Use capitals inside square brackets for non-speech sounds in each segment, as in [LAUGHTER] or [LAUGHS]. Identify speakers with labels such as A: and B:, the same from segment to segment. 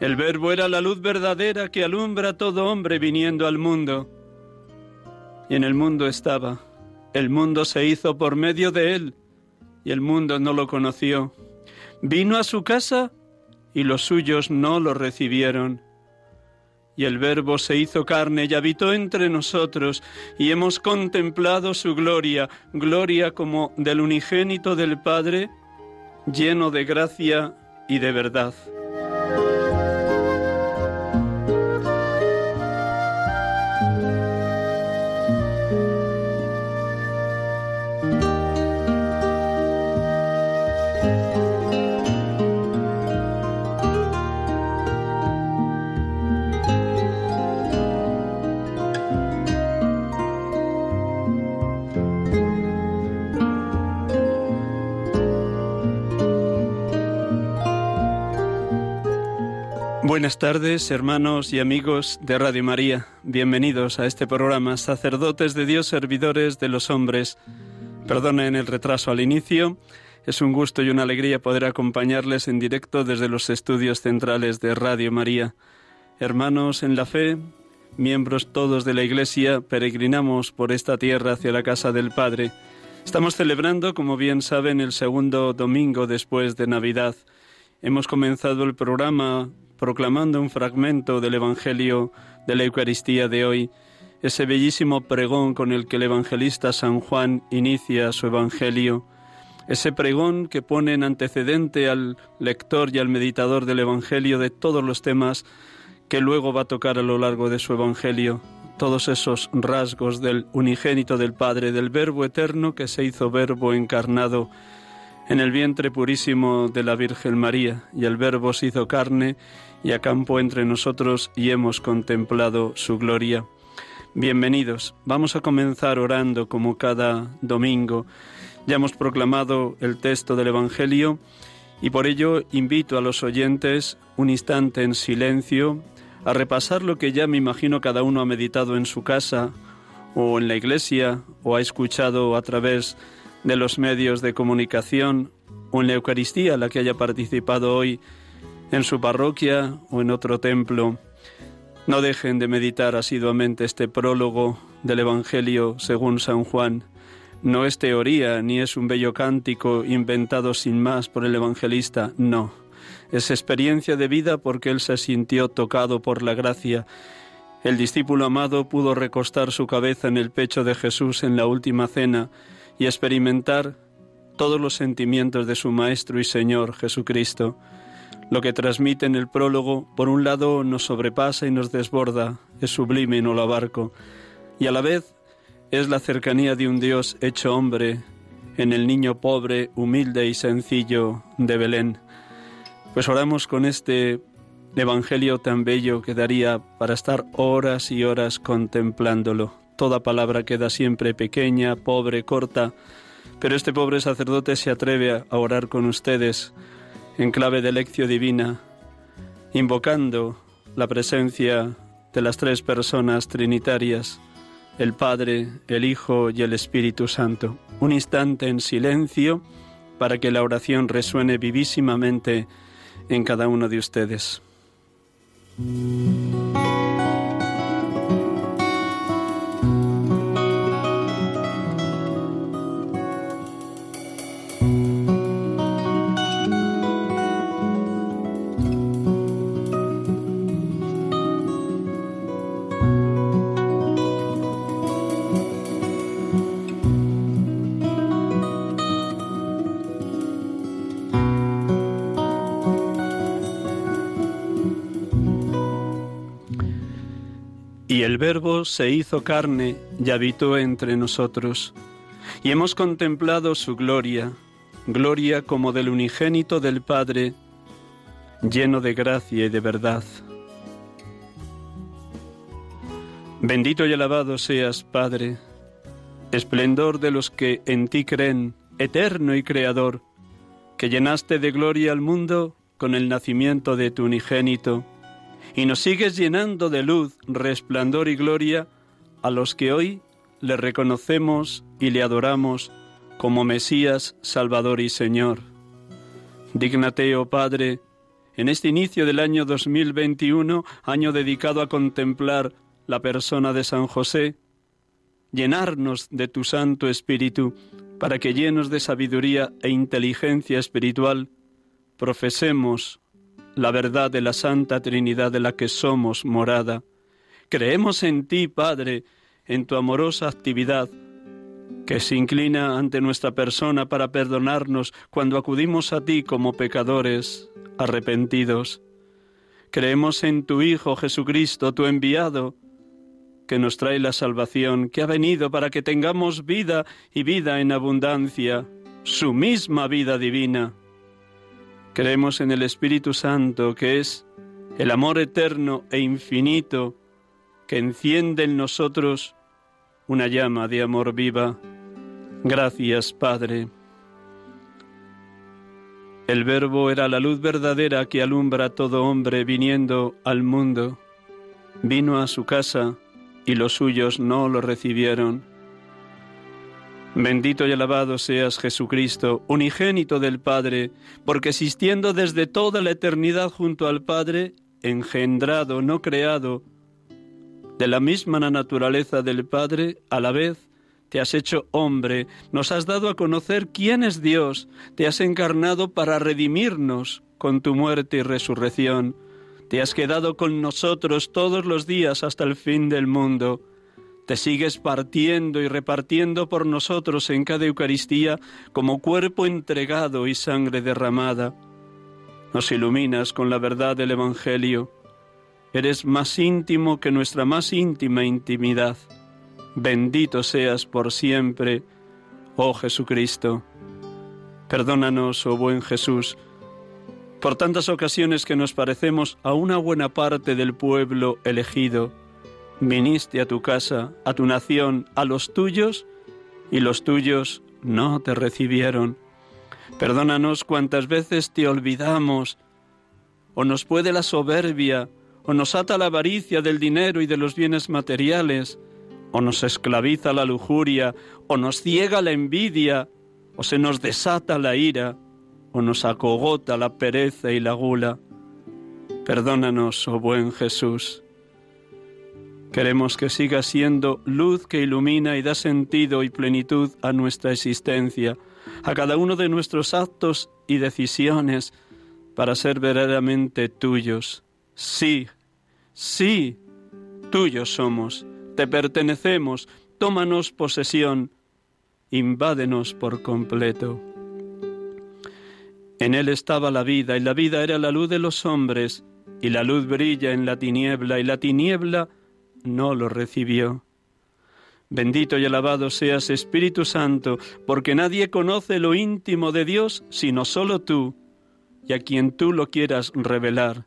A: El verbo era la luz verdadera que alumbra a todo hombre viniendo al mundo. Y en el mundo estaba. El mundo se hizo por medio de él, y el mundo no lo conoció. Vino a su casa, y los suyos no lo recibieron. Y el Verbo se hizo carne y habitó entre nosotros, y hemos contemplado su gloria, gloria como del unigénito del Padre, lleno de gracia y de verdad. Buenas tardes, hermanos y amigos de Radio María. Bienvenidos a este programa, sacerdotes de Dios, servidores de los hombres. Perdonen el retraso al inicio. Es un gusto y una alegría poder acompañarles en directo desde los estudios centrales de Radio María. Hermanos en la fe, miembros todos de la Iglesia, peregrinamos por esta tierra hacia la casa del Padre. Estamos celebrando, como bien saben, el segundo domingo después de Navidad. Hemos comenzado el programa proclamando un fragmento del Evangelio de la Eucaristía de hoy, ese bellísimo pregón con el que el evangelista San Juan inicia su Evangelio, ese pregón que pone en antecedente al lector y al meditador del Evangelio de todos los temas que luego va a tocar a lo largo de su Evangelio, todos esos rasgos del unigénito del Padre, del Verbo eterno que se hizo Verbo encarnado en el vientre purísimo de la Virgen María, y el Verbo se hizo carne y acampó entre nosotros y hemos contemplado su gloria. Bienvenidos. Vamos a comenzar orando como cada domingo. Ya hemos proclamado el texto del Evangelio y por ello invito a los oyentes un instante en silencio a repasar lo que ya me imagino cada uno ha meditado en su casa o en la iglesia o ha escuchado a través de los medios de comunicación o en la Eucaristía, la que haya participado hoy en su parroquia o en otro templo, no dejen de meditar asiduamente este prólogo del Evangelio según San Juan. No es teoría ni es un bello cántico inventado sin más por el evangelista, no. Es experiencia de vida porque él se sintió tocado por la gracia. El discípulo amado pudo recostar su cabeza en el pecho de Jesús en la última cena y experimentar todos los sentimientos de su Maestro y Señor Jesucristo. Lo que transmite en el prólogo, por un lado, nos sobrepasa y nos desborda, es sublime y no lo abarco, y a la vez es la cercanía de un Dios hecho hombre en el niño pobre, humilde y sencillo de Belén. Pues oramos con este Evangelio tan bello que daría para estar horas y horas contemplándolo. Toda palabra queda siempre pequeña, pobre, corta, pero este pobre sacerdote se atreve a orar con ustedes en clave de lección divina, invocando la presencia de las tres personas trinitarias, el Padre, el Hijo y el Espíritu Santo. Un instante en silencio para que la oración resuene vivísimamente en cada uno de ustedes. Y el Verbo se hizo carne y habitó entre nosotros, y hemos contemplado su gloria, gloria como del unigénito del Padre, lleno de gracia y de verdad. Bendito y alabado seas, Padre, esplendor de los que en ti creen, eterno y creador, que llenaste de gloria al mundo con el nacimiento de tu unigénito y nos sigues llenando de luz, resplandor y gloria a los que hoy le reconocemos y le adoramos como Mesías, Salvador y Señor. Dígnate, oh Padre, en este inicio del año 2021, año dedicado a contemplar la persona de San José, llenarnos de tu Santo Espíritu, para que llenos de sabiduría e inteligencia espiritual, profesemos la verdad de la Santa Trinidad de la que somos morada. Creemos en ti, Padre, en tu amorosa actividad, que se inclina ante nuestra persona para perdonarnos cuando acudimos a ti como pecadores arrepentidos. Creemos en tu Hijo Jesucristo, tu enviado, que nos trae la salvación, que ha venido para que tengamos vida y vida en abundancia, su misma vida divina. Creemos en el Espíritu Santo, que es el amor eterno e infinito que enciende en nosotros una llama de amor viva. Gracias, Padre. El Verbo era la luz verdadera que alumbra a todo hombre viniendo al mundo. Vino a su casa y los suyos no lo recibieron. Bendito y alabado seas Jesucristo, unigénito del Padre, porque existiendo desde toda la eternidad junto al Padre, engendrado, no creado, de la misma naturaleza del Padre, a la vez te has hecho hombre, nos has dado a conocer quién es Dios, te has encarnado para redimirnos con tu muerte y resurrección, te has quedado con nosotros todos los días hasta el fin del mundo te sigues partiendo y repartiendo por nosotros en cada Eucaristía como cuerpo entregado y sangre derramada. Nos iluminas con la verdad del Evangelio. Eres más íntimo que nuestra más íntima intimidad. Bendito seas por siempre, oh Jesucristo. Perdónanos, oh buen Jesús, por tantas ocasiones que nos parecemos a una buena parte del pueblo elegido viniste a tu casa, a tu nación, a los tuyos, y los tuyos no te recibieron. Perdónanos cuantas veces te olvidamos, o nos puede la soberbia, o nos ata la avaricia del dinero y de los bienes materiales, o nos esclaviza la lujuria, o nos ciega la envidia, o se nos desata la ira, o nos acogota la pereza y la gula. Perdónanos, oh buen Jesús. Queremos que siga siendo luz que ilumina y da sentido y plenitud a nuestra existencia, a cada uno de nuestros actos y decisiones, para ser verdaderamente tuyos. Sí, sí, tuyos somos, te pertenecemos, tómanos posesión, invádenos por completo. En él estaba la vida, y la vida era la luz de los hombres, y la luz brilla en la tiniebla, y la tiniebla no lo recibió. Bendito y alabado seas Espíritu Santo, porque nadie conoce lo íntimo de Dios sino solo tú, y a quien tú lo quieras revelar.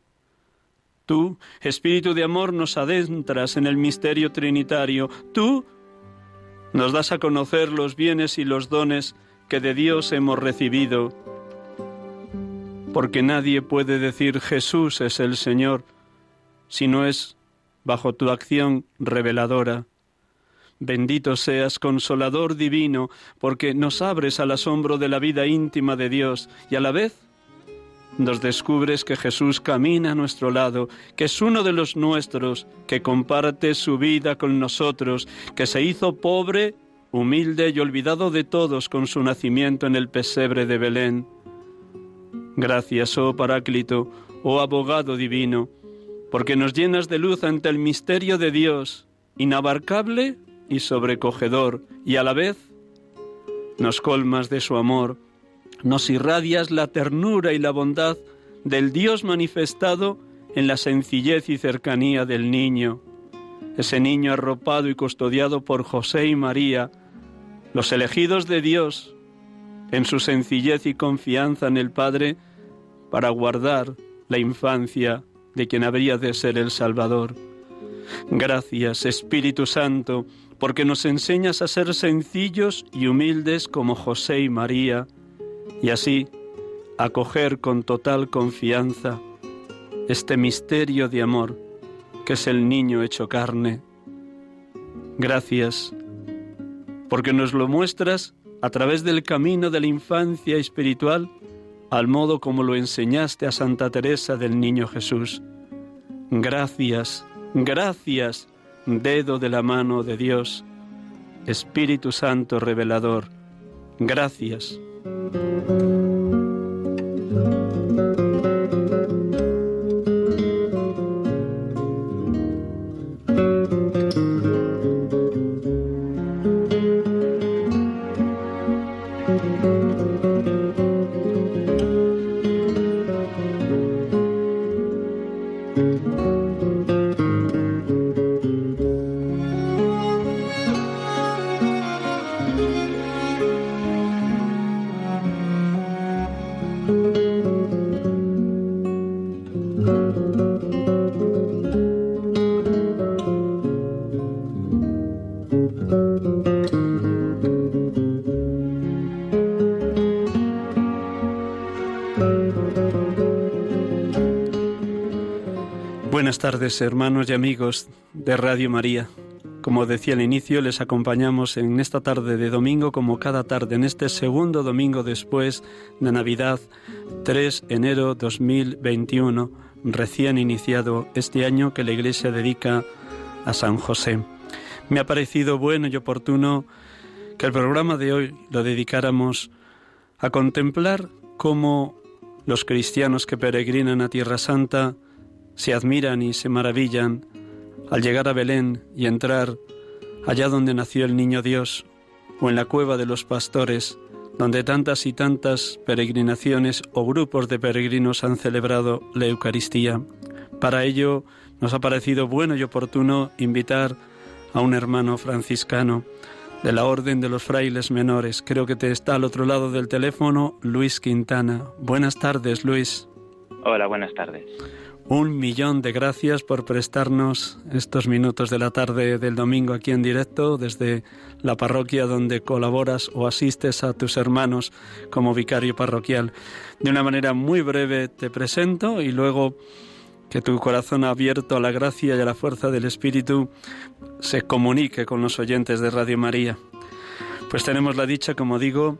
A: Tú, Espíritu de amor, nos adentras en el misterio trinitario. Tú nos das a conocer los bienes y los dones que de Dios hemos recibido. Porque nadie puede decir Jesús es el Señor si no es bajo tu acción reveladora. Bendito seas, consolador divino, porque nos abres al asombro de la vida íntima de Dios y a la vez nos descubres que Jesús camina a nuestro lado, que es uno de los nuestros, que comparte su vida con nosotros, que se hizo pobre, humilde y olvidado de todos con su nacimiento en el pesebre de Belén. Gracias, oh Paráclito, oh abogado divino, porque nos llenas de luz ante el misterio de Dios, inabarcable y sobrecogedor, y a la vez nos colmas de su amor, nos irradias la ternura y la bondad del Dios manifestado en la sencillez y cercanía del niño, ese niño arropado y custodiado por José y María, los elegidos de Dios, en su sencillez y confianza en el Padre, para guardar la infancia de quien habría de ser el Salvador. Gracias, Espíritu Santo, porque nos enseñas a ser sencillos y humildes como José y María, y así acoger con total confianza este misterio de amor que es el niño hecho carne. Gracias, porque nos lo muestras a través del camino de la infancia espiritual, al modo como lo enseñaste a Santa Teresa del Niño Jesús. Gracias, gracias, dedo de la mano de Dios, Espíritu Santo revelador, gracias. Hermanos y amigos de Radio María. Como decía al inicio, les acompañamos en esta tarde de domingo, como cada tarde, en este segundo domingo después de Navidad, 3 enero 2021, recién iniciado este año que la Iglesia dedica a San José. Me ha parecido bueno y oportuno que el programa de hoy lo dedicáramos a contemplar cómo los cristianos que peregrinan a Tierra Santa se admiran y se maravillan al llegar a Belén y entrar allá donde nació el niño Dios, o en la cueva de los pastores, donde tantas y tantas peregrinaciones o grupos de peregrinos han celebrado la Eucaristía. Para ello nos ha parecido bueno y oportuno invitar a un hermano franciscano de la Orden de los Frailes Menores. Creo que te está al otro lado del teléfono Luis Quintana. Buenas tardes, Luis.
B: Hola, buenas tardes.
A: Un millón de gracias por prestarnos estos minutos de la tarde del domingo aquí en directo desde la parroquia donde colaboras o asistes a tus hermanos como vicario parroquial. De una manera muy breve te presento y luego que tu corazón abierto a la gracia y a la fuerza del Espíritu se comunique con los oyentes de Radio María. Pues tenemos la dicha, como digo,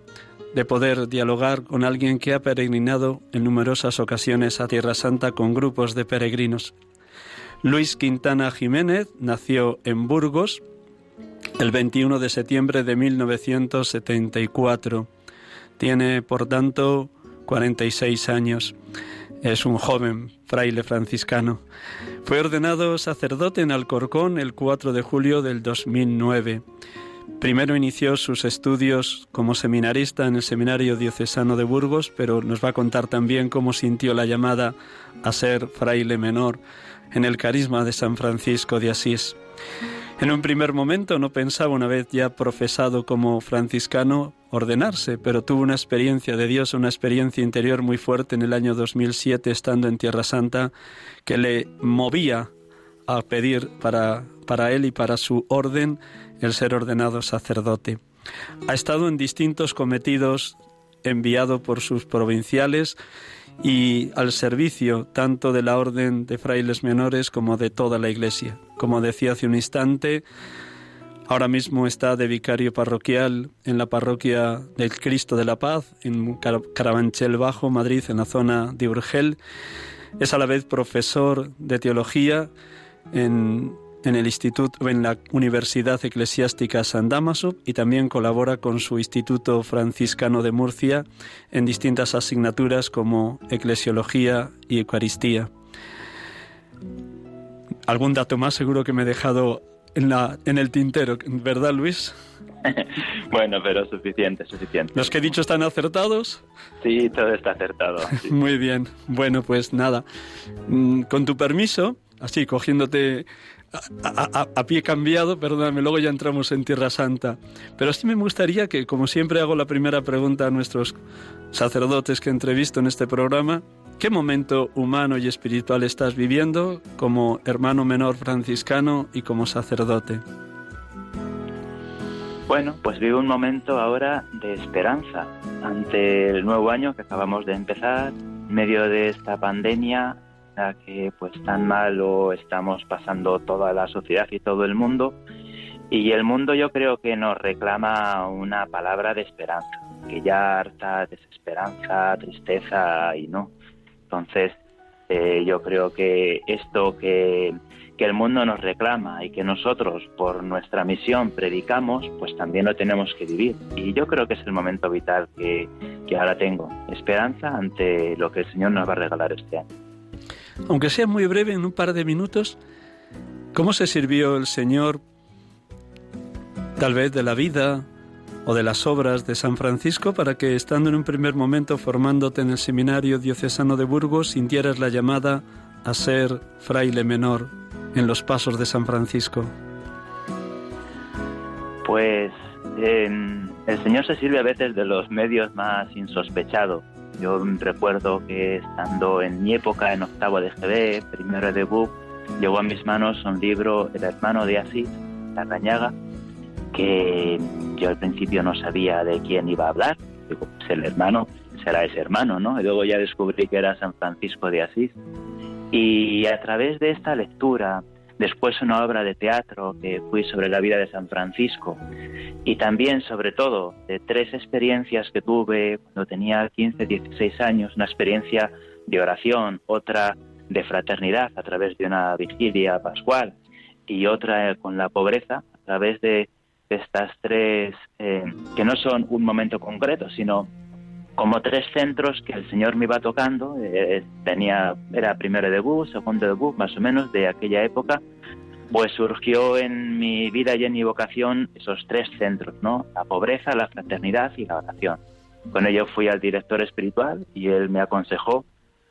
A: de poder dialogar con alguien que ha peregrinado en numerosas ocasiones a Tierra Santa con grupos de peregrinos. Luis Quintana Jiménez nació en Burgos el 21 de septiembre de 1974. Tiene, por tanto, 46 años. Es un joven fraile franciscano. Fue ordenado sacerdote en Alcorcón el 4 de julio del 2009. Primero inició sus estudios como seminarista en el Seminario Diocesano de Burgos, pero nos va a contar también cómo sintió la llamada a ser fraile menor en el carisma de San Francisco de Asís. En un primer momento no pensaba, una vez ya profesado como franciscano, ordenarse, pero tuvo una experiencia de Dios, una experiencia interior muy fuerte en el año 2007, estando en Tierra Santa, que le movía a pedir para, para él y para su orden el ser ordenado sacerdote. Ha estado en distintos cometidos enviado por sus provinciales y al servicio tanto de la orden de frailes menores como de toda la Iglesia. Como decía hace un instante, ahora mismo está de vicario parroquial en la parroquia del Cristo de la Paz, en Carabanchel Bajo, Madrid, en la zona de Urgel. Es a la vez profesor de teología en en el Instituto, en la Universidad Eclesiástica San Damaso y también colabora con su Instituto Franciscano de Murcia en distintas asignaturas como Eclesiología y Eucaristía. ¿Algún dato más seguro que me he dejado en, la, en el tintero, verdad Luis? [LAUGHS]
B: bueno, pero suficiente, suficiente.
A: ¿Los que he dicho están acertados?
B: Sí, todo está acertado. [LAUGHS]
A: Muy bien. Bueno, pues nada. Mm, con tu permiso, así cogiéndote a, pie cambiado, perdóname, luego ya entramos en Tierra Santa. Pero sí me gustaría que, como siempre hago la primera pregunta a nuestros sacerdotes que entrevisto en este programa, ¿qué momento humano y espiritual estás viviendo como hermano menor franciscano y como sacerdote?
B: Bueno, pues vivo un momento ahora de esperanza ante el nuevo año que acabamos de empezar, en medio de esta pandemia que pues tan mal lo estamos pasando toda la sociedad y todo el mundo. Y el mundo yo creo que nos reclama una palabra de esperanza, que ya harta desesperanza, tristeza y no. Entonces eh, yo creo que esto que, que el mundo nos reclama y que nosotros por nuestra misión predicamos, pues también lo tenemos que vivir. Y yo creo que es el momento vital que, que ahora tengo, esperanza ante lo que el Señor nos va a regalar este año
A: aunque sea muy breve, en un par de minutos, ¿cómo se sirvió el Señor tal vez de la vida o de las obras de San Francisco para que, estando en un primer momento formándote en el seminario diocesano de Burgos, sintieras la llamada a ser fraile menor en los pasos de San Francisco?
B: Pues el Señor se sirve a veces de los medios más insospechados yo recuerdo que estando en mi época en octavo de GB, primero de BUC, llegó a mis manos un libro El hermano de Asís, La Rañaga, que yo al principio no sabía de quién iba a hablar. Digo, pues el hermano será ese hermano, ¿no? Y luego ya descubrí que era San Francisco de Asís. Y a través de esta lectura, después una obra de teatro que fui sobre la vida de San Francisco. Y también sobre todo de tres experiencias que tuve cuando tenía 15, 16 años, una experiencia de oración, otra de fraternidad a través de una vigilia pascual y otra con la pobreza a través de, estas tres, eh, que no son un momento concreto, sino como tres centros que el Señor me iba tocando. Eh, tenía, era primero de bus, segundo de bus, más o menos de aquella época. Pues surgió en mi vida y en mi vocación esos tres centros, ¿no? La pobreza, la fraternidad y la oración. Con ello fui al director espiritual y él me aconsejó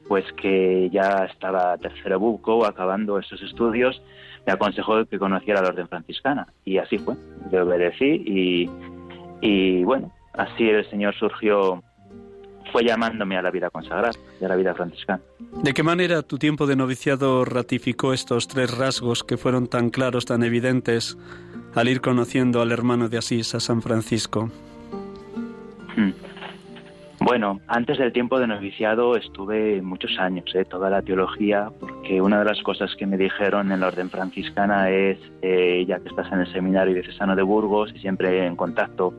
B: pues que ya estaba tercero buco acabando esos estudios, me aconsejó que conociera la orden franciscana y así fue. Le obedecí y, y bueno, así el Señor surgió fue llamándome a la vida consagrada y a la vida franciscana.
A: ¿De qué manera tu tiempo de noviciado ratificó estos tres rasgos que fueron tan claros, tan evidentes, al ir conociendo al hermano de Asís, a San Francisco?
B: Hmm. Bueno, antes del tiempo de noviciado estuve muchos años, ¿eh? toda la teología, porque una de las cosas que me dijeron en la orden franciscana es, eh, ya que estás en el seminario diocesano de Burgos y siempre en contacto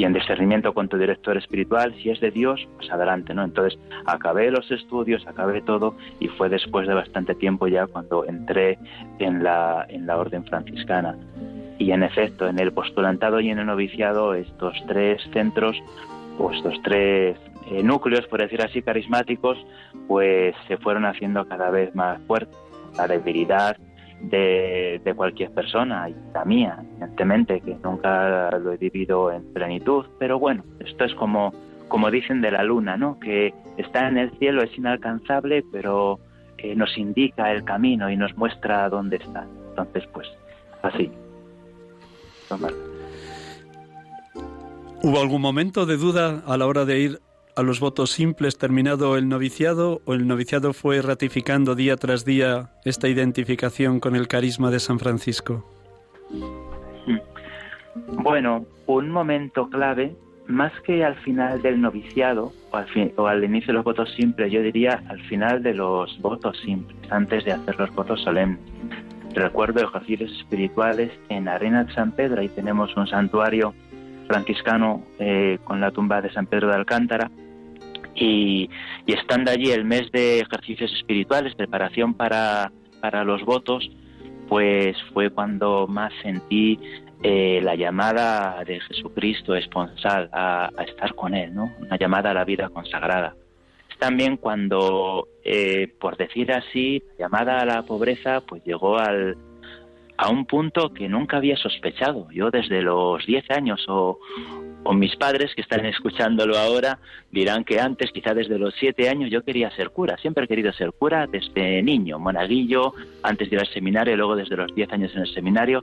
B: y en discernimiento con tu director espiritual, si es de Dios, pues adelante, ¿no? Entonces acabé los estudios, acabé todo y fue después de bastante tiempo ya cuando entré en la, en la orden franciscana. Y en efecto, en el postulantado y en el noviciado, estos tres centros, o estos tres eh, núcleos, por decir así, carismáticos, pues se fueron haciendo cada vez más fuertes. La debilidad de, cualquier persona y la mía, evidentemente, que nunca lo he vivido en plenitud, pero bueno, esto es como, como dicen de la luna, ¿no? Que está en el cielo, es inalcanzable, pero eh, nos indica el camino y nos muestra dónde está. Entonces, pues, así.
A: ¿Hubo algún momento de duda a la hora de ir a los votos simples terminado el noviciado o el noviciado fue ratificando día tras día esta identificación con el carisma de San Francisco?
B: Bueno, un momento clave, más que al final del noviciado o al, o al inicio de los votos simples, yo diría al final de los votos simples, antes de hacer los votos solemnes. Recuerdo ejercicios espirituales en Arena de San Pedro, ahí tenemos un santuario franciscano eh, con la tumba de San Pedro de Alcántara, y, estando allí el mes de ejercicios espirituales, preparación para, para los votos, pues fue cuando más sentí eh, la llamada de Jesucristo esponsal a, estar con Él, ¿no? Una llamada a la vida consagrada. También cuando, eh, por decir así, la llamada a la pobreza, pues llegó al, a un punto que nunca había sospechado. Yo desde los 10 años o, o mis padres que están escuchándolo ahora dirán que antes, quizá desde los 7 años, yo quería ser cura. Siempre he querido ser cura desde niño, monaguillo, antes de ir al seminario, luego desde los 10 años en el seminario.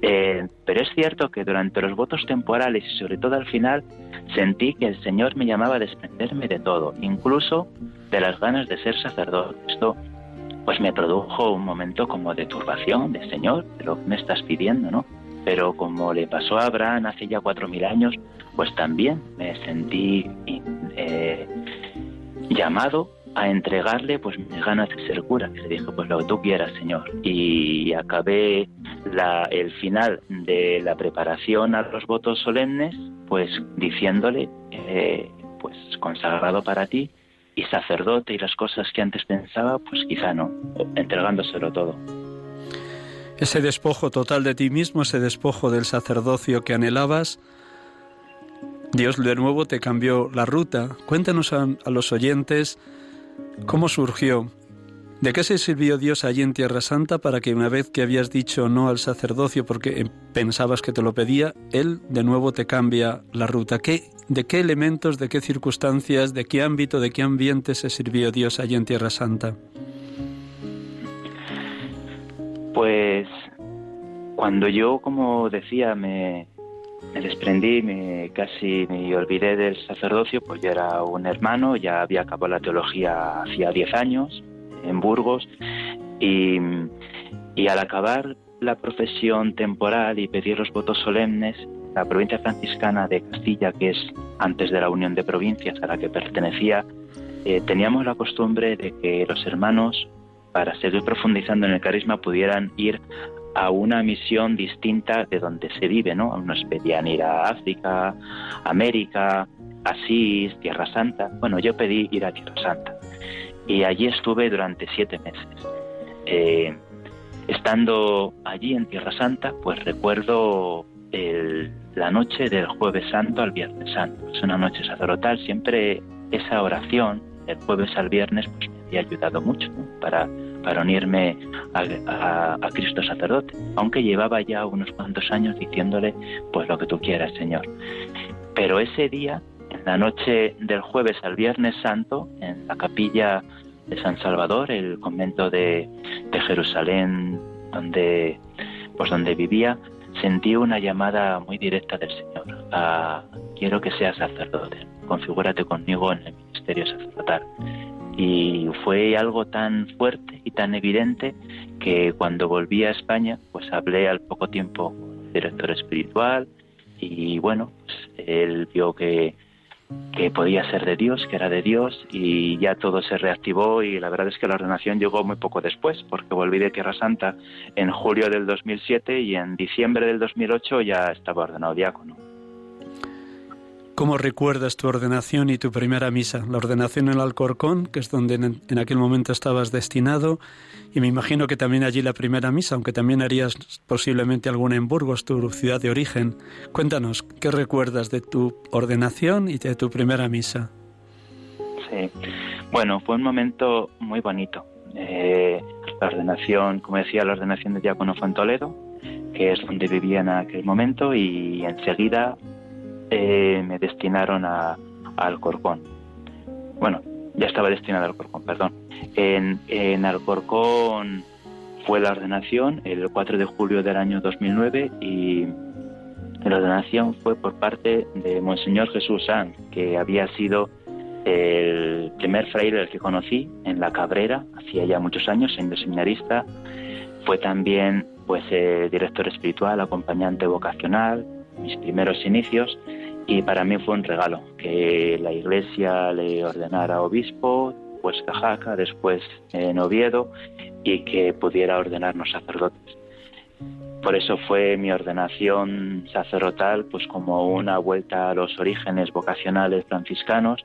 B: Eh, pero es cierto que durante los votos temporales y sobre todo al final sentí que el Señor me llamaba a desprenderme de todo, incluso de las ganas de ser sacerdote. Esto pues me produjo un momento como de turbación, de Señor, pero me estás pidiendo, ¿no? Pero como le pasó a Abraham hace ya cuatro mil años, pues también me sentí eh, llamado a entregarle pues mis ganas de ser cura. le dije, pues lo que tú quieras, Señor. Y acabé el final de la preparación a los votos solemnes, pues diciéndole, eh, pues consagrado para ti, y sacerdote y las cosas que antes pensaba, pues quizá no, entregándoselo todo.
A: Ese despojo total de ti mismo, ese despojo del sacerdocio que anhelabas, Dios de nuevo te cambió la ruta. Cuéntanos a, los oyentes cómo surgió, de qué se sirvió Dios allí en Tierra Santa para que una vez que habías dicho no al sacerdocio porque pensabas que te lo pedía, Él de nuevo te cambia la ruta. ¿Qué ¿De qué elementos, de qué circunstancias, de qué ámbito, de qué ambiente se sirvió Dios allí en Tierra Santa?
B: Pues cuando yo, como decía, me, desprendí, me casi me olvidé del sacerdocio, pues yo era un hermano, ya había acabado la teología hacía 10 años en Burgos y, y al acabar la profesión temporal y pedir los votos solemnes, la provincia franciscana de Castilla, que es antes de la Unión de Provincias a la que pertenecía, eh, teníamos la costumbre de que los hermanos, para seguir profundizando en el carisma, pudieran ir a una misión distinta de donde se vive, ¿no? Unos pedían ir a África, América, Asís, Tierra Santa. Bueno, yo pedí ir a Tierra Santa y allí estuve durante siete meses. Eh, estando allí en Tierra Santa, pues recuerdo la noche del jueves santo al viernes santo. Es una noche sacerdotal. Siempre esa oración del jueves al viernes pues, me había ayudado mucho para, para unirme a, Cristo sacerdote, aunque llevaba ya unos cuantos años diciéndole pues lo que tú quieras, Señor. Pero ese día, en la noche del jueves al viernes santo, en la capilla de San Salvador, el convento de, Jerusalén donde pues donde vivía, sentí una llamada muy directa del Señor. A, quiero que seas sacerdote, configúrate conmigo en el ministerio sacerdotal. Y fue algo tan fuerte y tan evidente que cuando volví a España, pues hablé al poco tiempo con el director espiritual y bueno, pues él vio que que podía ser de Dios, que era de Dios, y ya todo se reactivó y la verdad es que la ordenación llegó muy poco después, porque volví de Tierra Santa en julio del 2007 y en diciembre del 2008 ya estaba ordenado diácono.
A: ¿Cómo recuerdas tu ordenación y tu primera misa? La ordenación en Alcorcón, que es donde en, aquel momento estabas destinado, y me imagino que también allí la primera misa, aunque también harías posiblemente alguna en Burgos, tu ciudad de origen. Cuéntanos, ¿qué recuerdas de tu ordenación y de tu primera misa?
B: Sí, bueno, fue un momento muy bonito. Eh, la ordenación, como decía, la ordenación de Diácono Toledo, que es donde vivía en aquel momento, y enseguida eh, me destinaron a, Alcorcón. Bueno, ya estaba destinado a Alcorcón, perdón. En, en Alcorcón fue la ordenación el 4 de julio del año 2009 y la ordenación fue por parte de Monseñor Jesús Sanz, que había sido el primer fraile que conocí en La Cabrera, hacía ya muchos años, siendo seminarista. Fue también pues director espiritual, acompañante vocacional, mis primeros inicios y para mí fue un regalo que la iglesia le ordenara obispo, pues Cajaca, después en Oviedo y que pudiera ordenarnos sacerdotes. Por eso fue mi ordenación sacerdotal pues como una vuelta a los orígenes vocacionales franciscanos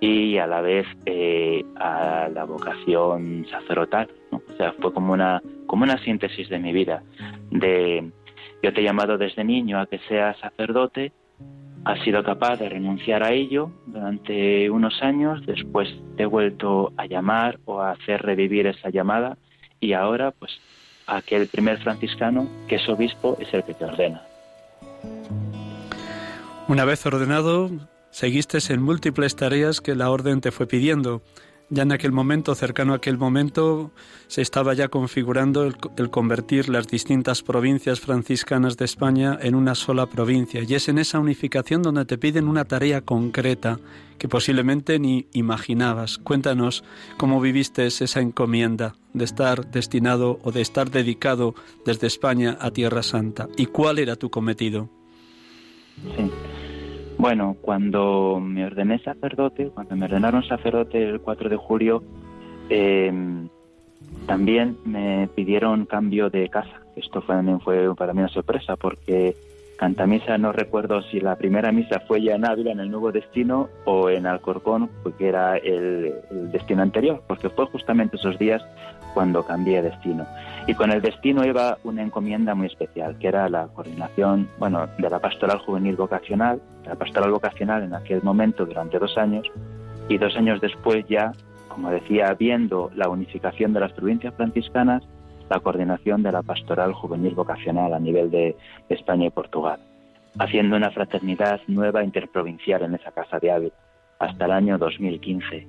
B: y a la vez eh, a la vocación sacerdotal. O sea, fue como una, como una síntesis de mi vida. De, yo te he llamado desde niño a que seas sacerdote has sido capaz de renunciar a ello durante unos años, después te he vuelto a llamar o a hacer revivir esa llamada y ahora pues aquel primer franciscano que es obispo es el que te ordena.
A: Una vez ordenado, seguiste en múltiples tareas que la orden te fue pidiendo. Ya en aquel momento, cercano a aquel momento, se estaba ya configurando el, convertir las distintas provincias franciscanas de España en una sola provincia. Y es en esa unificación donde te piden una tarea concreta que posiblemente ni imaginabas. Cuéntanos cómo viviste esa encomienda de estar destinado o de estar dedicado desde España a Tierra Santa. ¿Y cuál era tu cometido?
B: Sí. Bueno, cuando me ordené sacerdote, cuando me ordenaron sacerdote el 4 de julio, em, también me pidieron cambio de casa. Esto fue, también fue para mí una sorpresa porque Cantamisa no recuerdo si la primera misa fue ya en Ávila, en el nuevo destino, o en Alcorcón, porque era el, el destino anterior, porque fue justamente esos días cuando cambié de destino. Y con el destino iba una encomienda muy especial, que era la coordinación, bueno, de la pastoral juvenil vocacional, la pastoral vocacional en aquel momento durante dos años, y dos años después ya, como decía, viendo la unificación de las provincias franciscanas, la coordinación de la pastoral juvenil vocacional a nivel de España y Portugal, haciendo una fraternidad nueva interprovincial en esa casa de Ávila hasta el año 2015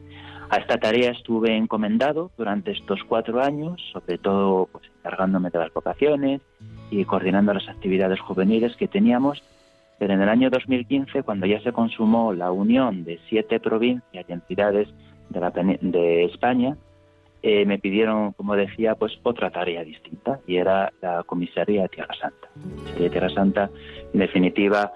B: a esta tarea estuve encomendado durante estos cuatro años, sobre todo pues, encargándome de las vocaciones y coordinando las actividades juveniles que teníamos. Pero en el año 2015, cuando ya se consumó la unión de siete provincias y entidades de, España, eh, me pidieron, como decía, pues otra tarea distinta y era la comisaría de Tierra Santa. De Tierra Santa, en definitiva,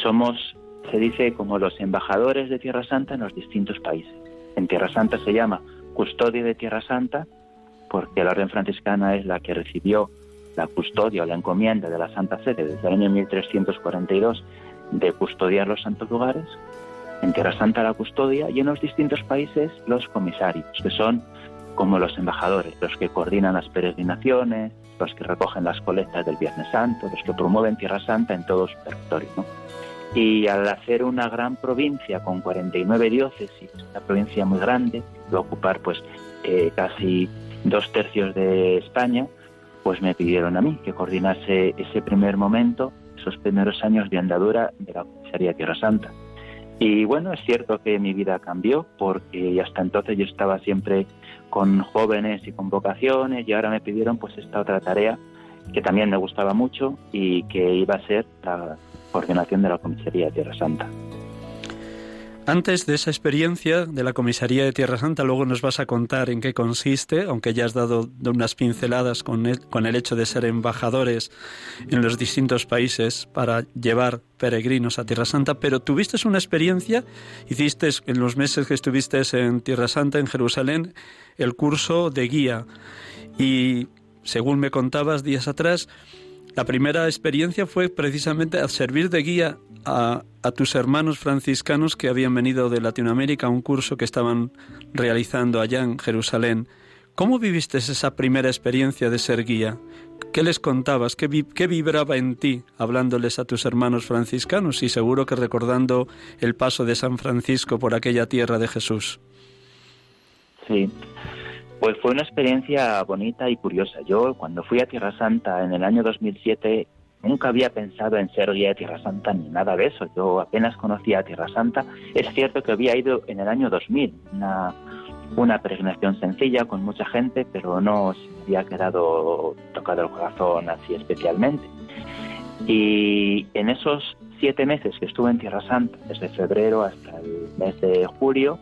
B: somos, se dice, como los embajadores de Tierra Santa en los distintos países. En Tierra Santa se llama custodia de Tierra Santa porque la orden franciscana es la que recibió la custodia o la encomienda de la Santa Sede desde el año 1342 de custodiar los santos lugares. En Tierra Santa la custodia y en los distintos países los comisarios, que son como los embajadores, los que coordinan las peregrinaciones, los que recogen las colectas del Viernes Santo, los que promueven Tierra Santa en todo su territorio. Y al hacer una gran provincia con 49 diócesis, una provincia muy grande, va a ocupar pues eh, casi dos tercios de España, pues me pidieron a mí que coordinase ese primer momento, esos primeros años de andadura de la Comisaría Tierra Santa. Y bueno, es cierto que mi vida cambió porque hasta entonces yo estaba siempre con jóvenes y con vocaciones y ahora me pidieron pues esta otra tarea que también me gustaba mucho y que iba a ser la, coordinación de la Comisaría de Tierra Santa.
A: Antes de esa experiencia de la Comisaría de Tierra Santa, luego nos vas a contar en qué consiste, aunque ya has dado unas pinceladas con el, con el hecho de ser embajadores en los distintos países para llevar peregrinos a Tierra Santa, pero tuviste una experiencia, hiciste en los meses que estuviste en Tierra Santa, en Jerusalén, el curso de guía y, según me contabas días atrás, La primera experiencia fue precisamente al servir de guía a, a, tus hermanos franciscanos que habían venido de Latinoamérica a un curso que estaban realizando allá en Jerusalén. ¿Cómo viviste esa primera experiencia de ser guía? ¿Qué les contabas? ¿Qué, ¿Qué, vibraba en ti hablándoles a tus hermanos franciscanos y seguro que recordando el paso de San Francisco por aquella tierra de Jesús?
B: Sí, pues fue una experiencia bonita y curiosa. Yo cuando fui a Tierra Santa en el año 2007 nunca había pensado en ser guía de Tierra Santa ni nada de eso. Yo apenas conocía a Tierra Santa. Es cierto que había ido en el año 2000, una una peregrinación sencilla con mucha gente, pero no se había quedado tocado el corazón así especialmente. Y en esos siete meses que estuve en Tierra Santa, desde febrero hasta el mes de julio,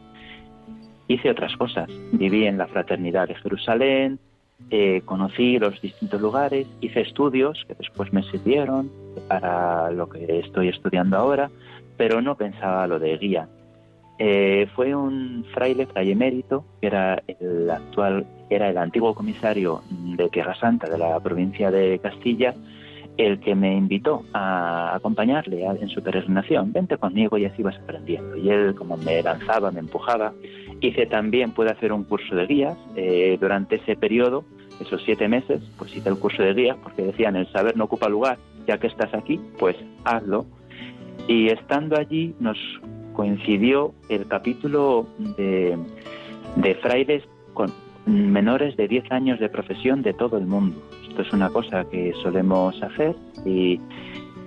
B: hice otras cosas. Viví en la Fraternidad de Jerusalén, eh, conocí los distintos lugares, hice estudios que después me sirvieron para lo que estoy estudiando ahora, pero no pensaba lo de guía. Eh, fue un fraile, fray emérito, que era el actual, era el antiguo comisario de Tierra Santa de la provincia de Castilla, el que me invitó a acompañarle en su peregrinación. Vente conmigo y así vas aprendiendo. Y él, como me lanzaba, me empujaba, hice también, pude hacer un curso de guías. Eh, durante ese periodo, esos siete meses, pues hice el curso de guías porque decían, el saber no ocupa lugar, ya que estás aquí, pues hazlo. Y estando allí nos coincidió el capítulo de, de frailes con menores de 10 años de profesión de todo el mundo. Esto es una cosa que solemos hacer y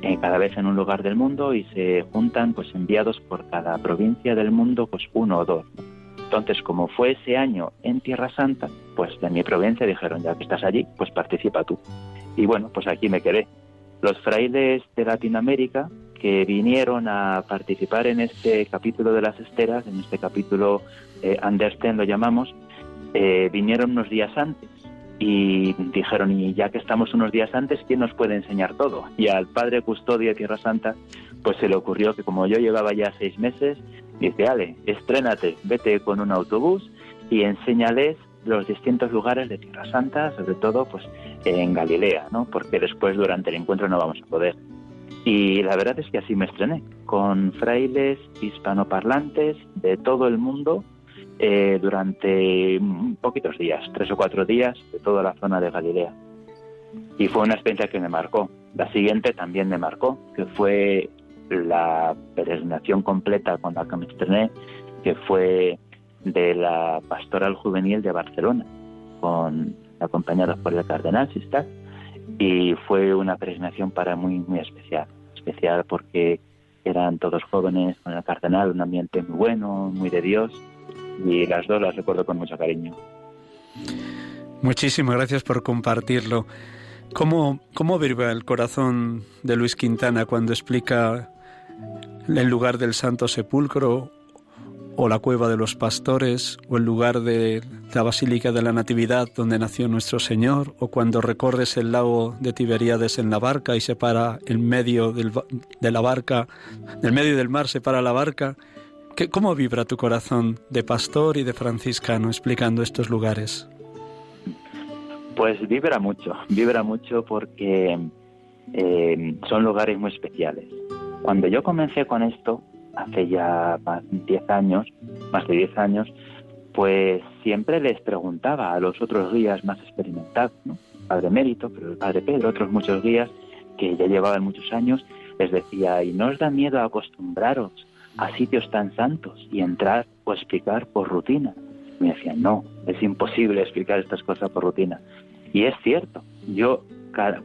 B: eh, cada vez en un lugar del mundo y se juntan pues enviados por cada provincia del mundo pues uno o dos. Entonces, como fue ese año en Tierra Santa, pues de mi provincia dijeron, ya que estás allí, pues participa tú. Y bueno, pues aquí me quedé. Los frailes de Latinoamérica que vinieron a participar en este capítulo de las esteras, en este capítulo eh, lo llamamos, eh, vinieron unos días antes y dijeron, y ya que estamos unos días antes, ¿quién nos puede enseñar todo? Y al padre custodio de Tierra Santa, pues se le ocurrió que como yo llevaba ya seis meses, dice, Ale, estrénate, vete con un autobús y enséñales los distintos lugares de Tierra Santa, sobre todo pues en Galilea, ¿no? Porque después durante el encuentro no vamos a poder. Y la verdad es que así me estrené, con frailes hispanoparlantes de todo el mundo eh, durante poquitos días, tres o cuatro días, de toda la zona de Galilea. Y fue una experiencia que me marcó. La siguiente también me marcó, que fue la peregrinación completa con la que me estrené, que fue de la Pastoral Juvenil de Barcelona, con acompañada por el Cardenal Sistar, y fue una peregrinación para muy, muy especial especial porque eran todos jóvenes con el cardenal, un ambiente muy bueno, muy de Dios, y las dos las recuerdo con mucho cariño.
A: Muchísimas gracias por compartirlo. ¿Cómo, cómo vive el corazón de Luis Quintana cuando explica el lugar del Santo Sepulcro o la cueva de los pastores, o el lugar de la Basílica de la Natividad donde nació nuestro Señor, o cuando recorres el lago de Tiberíades en la barca y se para en medio del, de la barca, del medio del mar se para la barca. ¿Qué, ¿Cómo vibra tu corazón de pastor y de franciscano explicando estos lugares?
B: Pues vibra mucho, vibra mucho porque eh, son lugares muy especiales. Cuando yo comencé con esto, hace ya más de 10 años, más de 10 años, pues siempre les preguntaba a los otros guías más experimentados, ¿no? Padre Mérito, pero el Padre Pedro, otros muchos guías que ya llevaban muchos años, les decía, ¿y no os da miedo acostumbraros a sitios tan santos y entrar o explicar por rutina? Me decían, no, es imposible explicar estas cosas por rutina. Y es cierto, yo cada,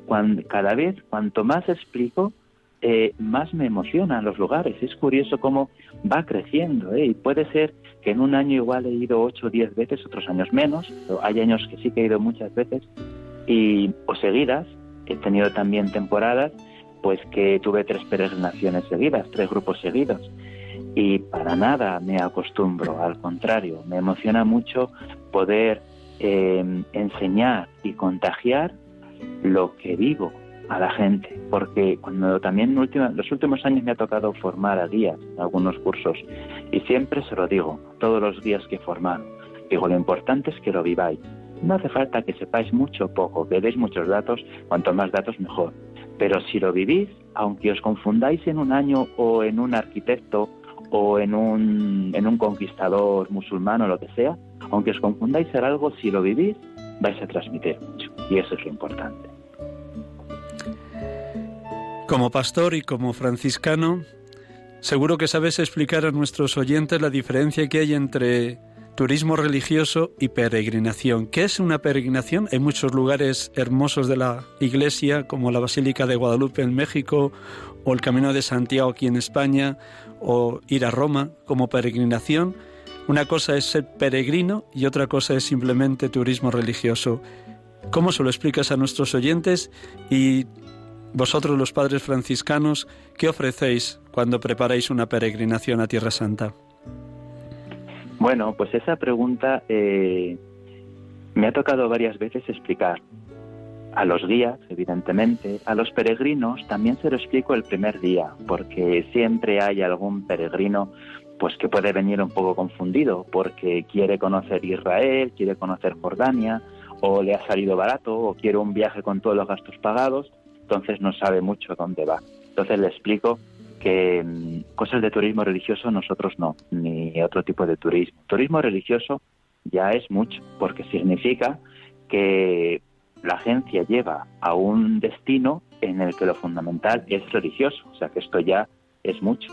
B: cada vez, cuanto más explico, eh, más me emocionan los lugares. Es curioso cómo va creciendo. ¿eh? Y puede ser que en un año igual he ido ocho o diez veces, otros años menos. Pero hay años que sí que he ido muchas veces. Y, o seguidas, he tenido también temporadas, pues que tuve tres peregrinaciones seguidas, tres grupos seguidos. Y para nada me acostumbro, al contrario, me emociona mucho poder eh, enseñar y contagiar lo que vivo, a la gente, porque cuando también en los últimos años me ha tocado formar a guías en algunos cursos y siempre se lo digo, todos los guías que he formado, digo, lo importante es que lo viváis. No hace falta que sepáis mucho o poco, que deis muchos datos, cuanto más datos mejor. Pero si lo vivís, aunque os confundáis en un año o en un arquitecto o en un, en un conquistador musulmán o lo que sea, aunque os confundáis en algo, si lo vivís, vais a transmitir mucho. Y eso es lo importante.
A: Como pastor y como franciscano, seguro que sabes explicar a nuestros oyentes la diferencia que hay entre turismo religioso y peregrinación. ¿Qué es una peregrinación? Hay muchos lugares hermosos de la iglesia, como la Basílica de Guadalupe en México, o el Camino de Santiago aquí en España, o ir a Roma como peregrinación. Una cosa es ser peregrino y otra cosa es simplemente turismo religioso. ¿Cómo se lo explicas a nuestros oyentes y vosotros los padres franciscanos, ¿qué ofrecéis cuando preparáis una peregrinación a Tierra Santa?
B: Bueno, pues esa pregunta eh, me ha tocado varias veces explicar. A los guías, evidentemente, a los peregrinos también se lo explico el primer día, porque siempre hay algún peregrino pues que puede venir un poco confundido porque quiere conocer Israel, quiere conocer Jordania, o le ha salido barato, o quiere un viaje con todos los gastos pagados, entonces no sabe mucho dónde va. Entonces le explico que mm, cosas de turismo religioso nosotros no, ni otro tipo de turismo. Turismo religioso ya es mucho, porque significa que la agencia lleva a un destino en el que lo fundamental es religioso, o sea que esto ya es mucho.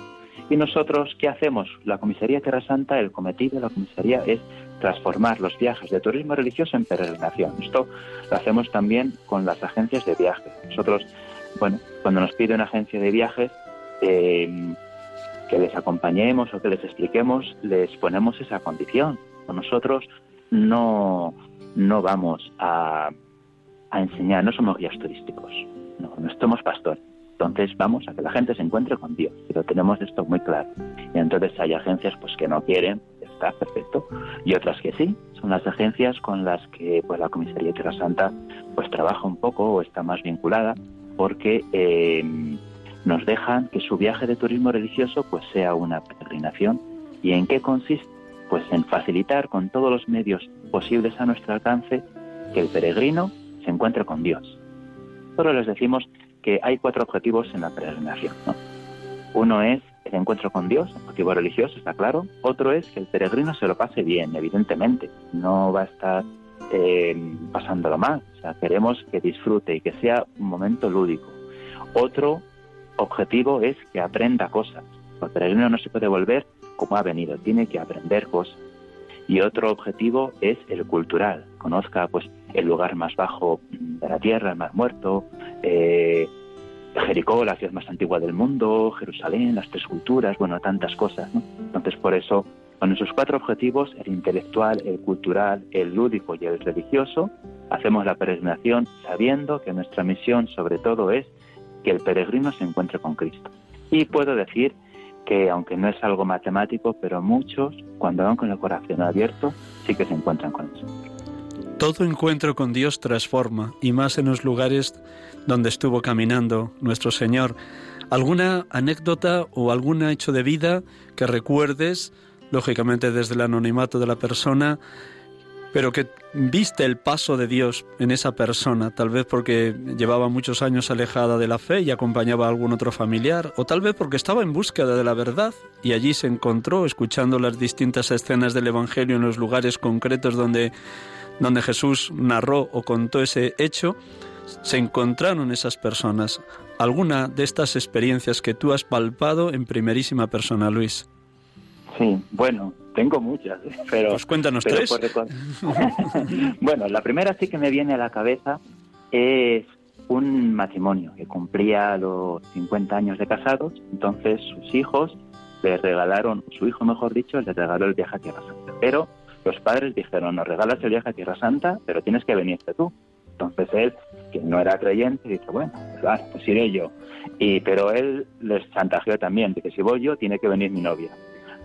B: Y nosotros, ¿qué hacemos? La Comisaría Tierra Santa, el cometido de la comisaría es transformar los viajes de turismo religioso en peregrinación. Esto lo hacemos también con las agencias de viajes. Nosotros, bueno, cuando nos pide una agencia de viajes eh, que les acompañemos o que les expliquemos, les ponemos esa condición. Nosotros no, no vamos a, a enseñar, no somos guías turísticos, no, no somos pastores. Entonces vamos a que la gente se encuentre con Dios, pero tenemos esto muy claro. Y entonces hay agencias pues que no quieren, está perfecto, y otras que sí. Son las agencias con las que pues la Comisaría de Tierra Santa pues trabaja un poco o está más vinculada, porque eh, nos dejan que su viaje de turismo religioso pues sea una peregrinación. ¿Y en qué consiste? Pues en facilitar con todos los medios posibles a nuestro alcance que el peregrino se encuentre con Dios. Solo les decimos que hay cuatro objetivos en la peregrinación. Uno es el encuentro con Dios, el motivo religioso, está claro. Otro es que el peregrino se lo pase bien, evidentemente. No va a estar eh, pasándolo mal. O sea, queremos que disfrute y que sea un momento lúdico. Otro objetivo es que aprenda cosas. El peregrino no se puede volver como ha venido, tiene que aprender cosas. Y otro objetivo es el cultural, conozca pues el lugar más bajo de la tierra, el mar muerto, eh, Jericó, la ciudad más antigua del mundo, Jerusalén, las tres culturas, bueno, tantas cosas. Entonces, por eso, con esos cuatro objetivos, el intelectual, el cultural, el lúdico y el religioso, hacemos la peregrinación sabiendo que nuestra misión, sobre todo, es que el peregrino se encuentre con Cristo. Y puedo decir que, aunque no es algo matemático, pero muchos, cuando van con el corazón abierto, sí que se encuentran con eso.
A: Todo encuentro con Dios transforma, y más en los lugares donde estuvo caminando nuestro Señor. ¿Alguna anécdota o algún hecho de vida que recuerdes, lógicamente desde el anonimato de la persona, pero que viste el paso de Dios en esa persona, tal vez porque llevaba muchos años alejada de la fe y acompañaba a algún otro familiar, o tal vez porque estaba en búsqueda de la verdad y allí se encontró escuchando las distintas escenas del Evangelio en los lugares concretos donde donde Jesús narró o contó ese hecho, se encontraron esas personas. ¿Alguna de estas experiencias que tú has palpado en primerísima persona, Luis?
B: Sí, bueno, tengo muchas, pero...
A: Pues cuéntanos tres. [LAUGHS]
B: bueno, la primera sí que me viene a la cabeza es un matrimonio que cumplía los 50 años de casados, entonces sus hijos le regalaron, su hijo mejor dicho, le regaló el viaje a Tierra Santa. Pero los padres dijeron, nos regalas el viaje a Tierra Santa, pero tienes que venirte tú. Entonces él, que no era creyente, dice, bueno, pues, pues iré yo. Y, pero él les chantajeó también, de que si voy yo, tiene que venir mi novia.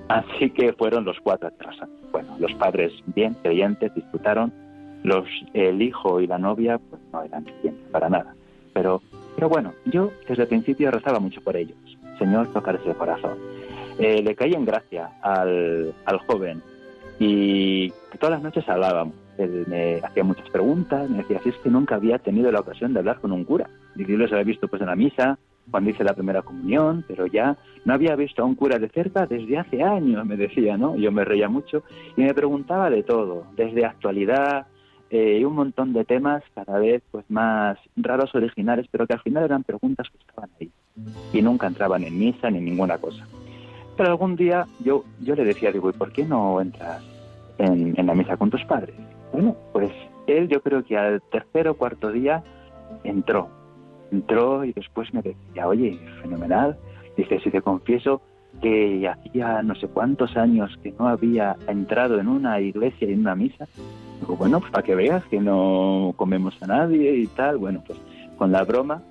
B: Así que fueron los cuatro a Tierra Santa. Bueno, los padres bien creyentes disfrutaron, los, el hijo y la novia pues no eran creyentes para nada. Pero, pero bueno, yo desde el principio rezaba mucho por ellos. Señor, tocar ese corazón. Eh, le caí en gracia al, al joven y todas las noches hablábamos. Él me hacía muchas preguntas, me decía, si es que nunca había tenido la ocasión de hablar con un cura. Y yo los había visto pues en la misa, cuando hice la primera comunión, pero ya no había visto a un cura de cerca desde hace años, me decía, ¿no? Yo me reía mucho y me preguntaba de todo, desde actualidad eh, y un montón de temas cada vez pues más raros, originales, pero que al final eran preguntas que estaban ahí y nunca entraban en misa ni ninguna cosa. Pero algún día yo, yo le decía, digo, ¿y por qué no entras en, la misa con tus padres? Bueno, pues él yo creo que al tercer o cuarto día entró entró y después me decía, oye, fenomenal. Dice, si te confieso que hacía no sé cuántos años que no había entrado en una iglesia y en una misa. Digo, bueno, pues para que veas que no comemos a nadie y tal. Bueno, pues con la broma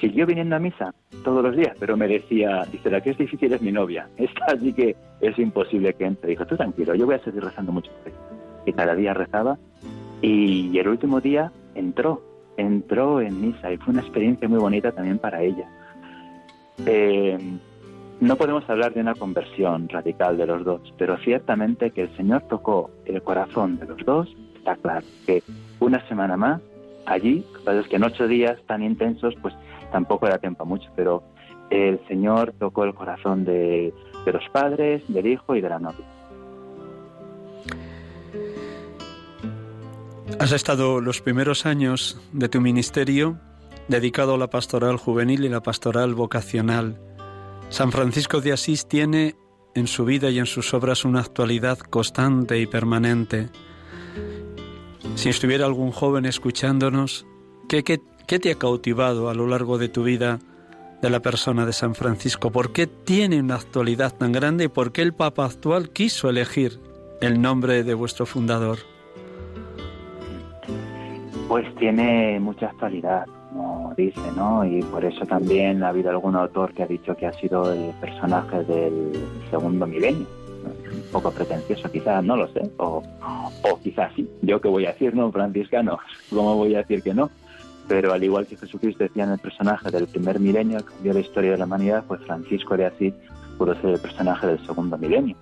B: siguió viniendo a misa todos los días, pero me decía, dice, la que es difícil es mi novia. [LAUGHS] Esta así que es imposible que entre. Dijo, tú tranquilo, yo voy a seguir rezando mucho Y cada día rezaba y el último día entró entró en misa y fue una experiencia muy bonita también para ella. Eh, no podemos hablar de una conversión radical de los dos, pero ciertamente que el Señor tocó el corazón de los dos, está claro. Que una semana más, allí, es que en ocho días tan intensos, pues tampoco era tiempo mucho, pero el Señor tocó el corazón de, de los padres, del hijo y de la novia.
A: Has estado los primeros años de tu ministerio dedicado a la pastoral juvenil y la pastoral vocacional. San Francisco de Asís tiene en su vida y en sus obras una actualidad constante y permanente. Si estuviera algún joven escuchándonos, ¿qué, qué, qué te ha cautivado a lo largo de tu vida de la persona de San Francisco? ¿Por qué tiene una actualidad tan grande y por qué el Papa actual quiso elegir el nombre de vuestro fundador?
B: Pues tiene mucha actualidad, como dice, ¿no? Y por eso también ha habido algún autor que ha dicho que ha sido el personaje del segundo milenio. Un poco pretencioso quizás, no lo sé. O, o quizás sí. Yo que voy a decir, no, franciscano, ¿cómo voy a decir que no? Pero al igual que Jesucristo decía en el personaje del primer milenio, que cambió la historia de la humanidad, pues Francisco de Asís pudo ser el personaje del segundo milenio.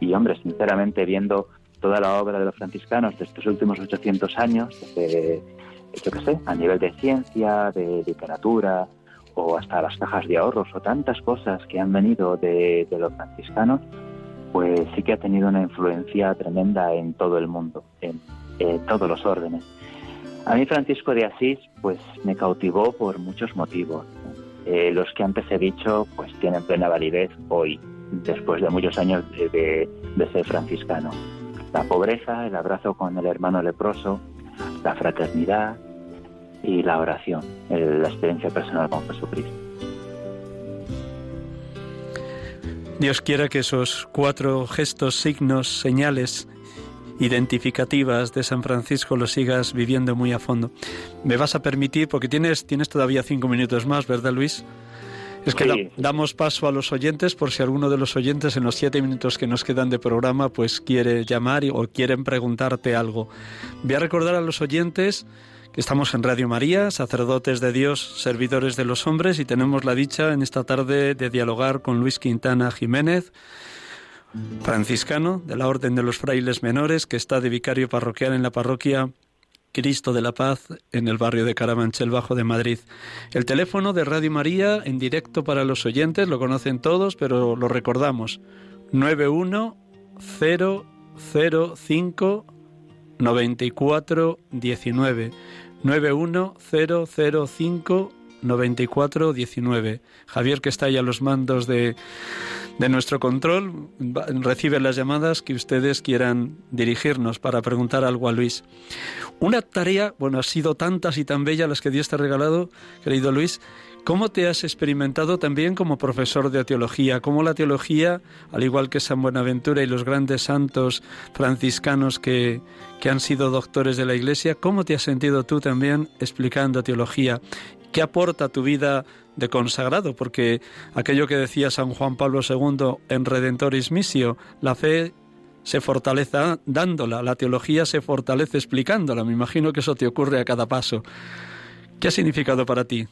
B: Y hombre, sinceramente, viendo toda la obra de los franciscanos de estos últimos 800 años, yo qué sé, a nivel de ciencia, de literatura o hasta las cajas de ahorros o tantas cosas que han venido de, los franciscanos, pues sí que ha tenido una influencia tremenda en todo el mundo, en, todos los órdenes. A mí Francisco de Asís pues me cautivó por muchos motivos. Eh, los que antes he dicho pues tienen plena validez hoy, después de muchos años de ser franciscano la pobreza, el abrazo con el hermano leproso, la fraternidad y la oración, la experiencia personal con Jesucristo.
A: Dios quiera que esos cuatro gestos, signos, señales identificativas de San Francisco los sigas viviendo muy a fondo. Me vas a permitir, porque tienes, tienes todavía cinco minutos más, ¿verdad Luis? Es que damos paso a los oyentes por si alguno de los oyentes en los siete minutos que nos quedan de programa pues quiere llamar o quieren preguntarte algo. Voy a recordar a los oyentes que estamos en Radio María, sacerdotes de Dios, servidores de los hombres y tenemos la dicha en esta tarde de dialogar con Luis Quintana Jiménez franciscano de la Orden de los Frailes Menores, que está de vicario parroquial en la parroquia Cristo de la Paz en el barrio de Carabanchel Bajo de Madrid. El teléfono de Radio María en directo para los oyentes, lo conocen todos, pero lo recordamos. 91005 9419 91005 9419. Javier que está ahí a los mandos de de nuestro control recibe las llamadas que ustedes quieran dirigirnos para preguntar algo a Luis. Una tarea, bueno, ha sido tantas y tan bellas las que Dios te ha regalado, querido Luis. ¿Cómo te has experimentado también como profesor de teología? ¿Cómo la teología, al igual que San Buenaventura y los grandes santos franciscanos que, que han sido doctores de la Iglesia, cómo te has sentido tú también explicando teología? ¿Qué aporta tu vida de consagrado, porque aquello que decía San Juan Pablo II en Redentoris Missio, la fe se fortalece dándola, la teología se fortalece explicándola. Me imagino que eso te ocurre a cada paso. ¿Qué ha significado para ti?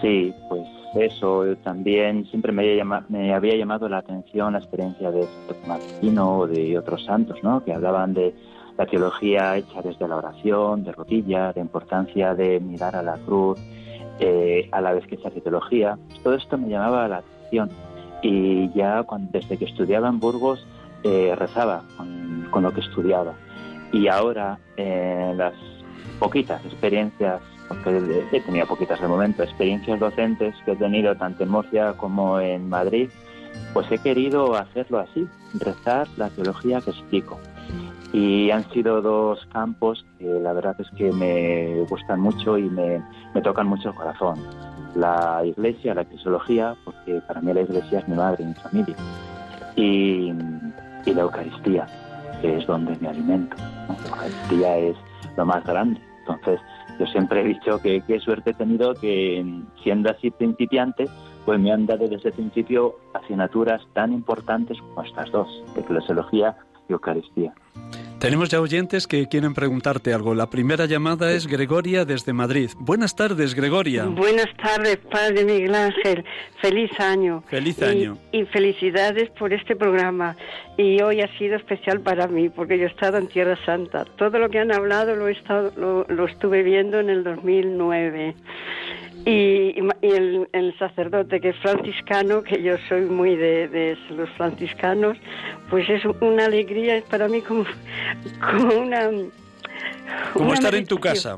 B: Sí, pues eso también siempre me había, me había llamado la atención la experiencia de Martino o de otros santos, ¿no? Que hablaban de la teología hecha desde la oración, de rodillas, la importancia de mirar a la cruz, eh, a la vez que se hace teología. Todo esto me llamaba la atención y ya cuando, desde que estudiaba en Burgos eh, rezaba con, lo que estudiaba. Y ahora eh, las poquitas experiencias, porque he tenido poquitas de momento, experiencias docentes que he tenido tanto en Murcia como en Madrid, pues he querido hacerlo así, rezar la teología que explico y han sido dos campos que la verdad es que me gustan mucho y me, tocan mucho el corazón. La iglesia, la cristología, porque para mí la iglesia es mi madre y mi familia, y, la Eucaristía, que es donde me alimento. La Eucaristía es lo más grande. Entonces, yo siempre he dicho que qué suerte he tenido que, siendo así principiante, pues me han dado desde el principio asignaturas tan importantes como estas dos, eclesiología y Eucaristía.
A: Tenemos ya oyentes que quieren preguntarte algo. La primera llamada es Gregoria desde Madrid. Buenas tardes, Gregoria.
C: Buenas tardes, Padre Miguel Ángel. Feliz año.
A: Feliz año.
C: Y, felicidades por este programa. Y hoy ha sido especial para mí porque yo he estado en Tierra Santa. Todo lo que han hablado lo, he estado, lo, lo estuve viendo en el 2009 y, el, sacerdote que es franciscano, que yo soy muy de, los franciscanos, pues es una alegría para mí como, [LAUGHS] como una...
A: Como estar en tu casa.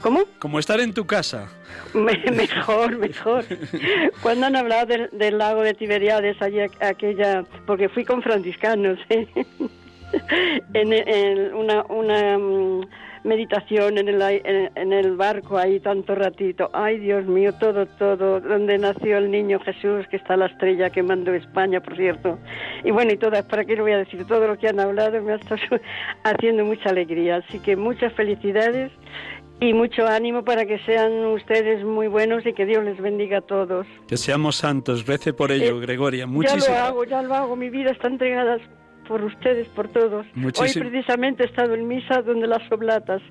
C: ¿Cómo?
A: Como estar en tu casa. [LAUGHS]
C: mejor, mejor. [LAUGHS] Cuando han hablado del, lago de Tiberiades, allí aquella, porque fui con franciscanos, ¿eh? en, en, una, una mm, meditación en el, en, el barco ahí tanto ratito. Ay, Dios mío, todo, todo, donde nació el niño Jesús, que está la estrella que mandó España, por cierto. Y bueno, y todas, ¿para qué lo voy a decir? Todo lo que han hablado me ha estado [LAUGHS] haciendo mucha alegría. Así que muchas felicidades y mucho ánimo para que sean ustedes muy buenos y que Dios les bendiga a todos.
A: Que seamos santos, rece por ello, eh, Gregoria. Muchísimas...
C: Ya lo hago, ya lo hago, mi vida está entregada por ustedes, por todos. Hoy precisamente he estado en misa donde las oblatas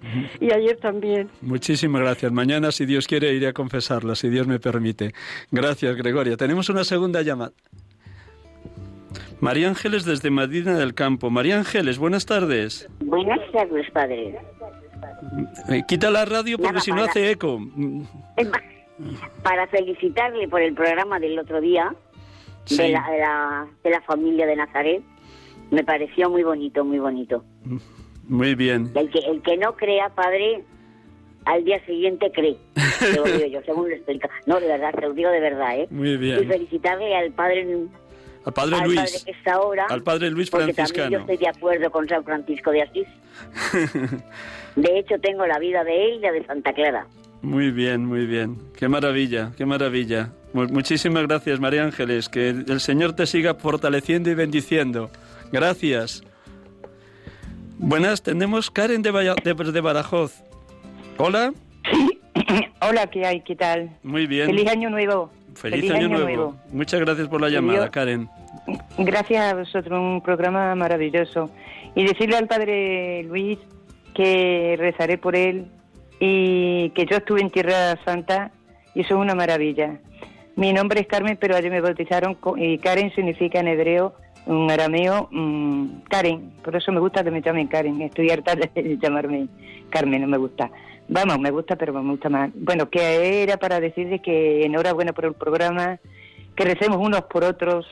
C: y ayer también.
A: Muchísimas gracias. Mañana, si Dios quiere, iré a confesarla, si Dios me permite. Gracias, Gregoria. Tenemos una segunda llamada. María Ángeles desde Medina del Campo. María Ángeles, buenas tardes.
D: Buenas tardes, padre.
A: Eh, quita la radio porque si no hace eco.
D: Para felicitarle por el programa del otro día de, la, de la familia de Nazaret me pareció muy bonito, muy bonito.
A: Muy bien.
D: El que, el que no crea, padre, al día siguiente cree. Te lo digo yo, según lo explica. No, de verdad, te lo digo de verdad, ¿eh?
A: Muy bien.
D: Y felicitarle al padre...
A: Al padre Luis.
D: Padre que está ahora,
A: al padre Luis franciscano.
D: yo estoy de acuerdo con San Francisco de Asís. [LAUGHS] de hecho, tengo la vida de él y la de Santa Clara.
A: Muy bien, muy bien. Qué maravilla, qué maravilla. Muchísimas gracias, María Ángeles. Que el Señor te siga fortaleciendo y bendiciendo. Gracias. Buenas, tenemos Karen de, de, Badajoz. Hola. [COUGHS]
E: Hola, ¿qué hay? ¿Qué tal?
A: Muy bien.
E: Feliz año nuevo.
A: Feliz, año, nuevo. Muchas gracias por la llamada, Karen.
E: Gracias a vosotros, un programa maravilloso. Y decirle al padre Luis que rezaré por él y que yo estuve en Tierra Santa y eso es una maravilla. Mi nombre es Carmen, pero allí me bautizaron y Karen significa en hebreo un arameo, mm, Karen, por eso me gusta que me llamen Karen, estoy harta de [LAUGHS] llamarme Carmen, no me gusta. Vamos, me gusta, pero me gusta más. Bueno, que era para decirles que enhorabuena por el programa, que recemos unos por otros,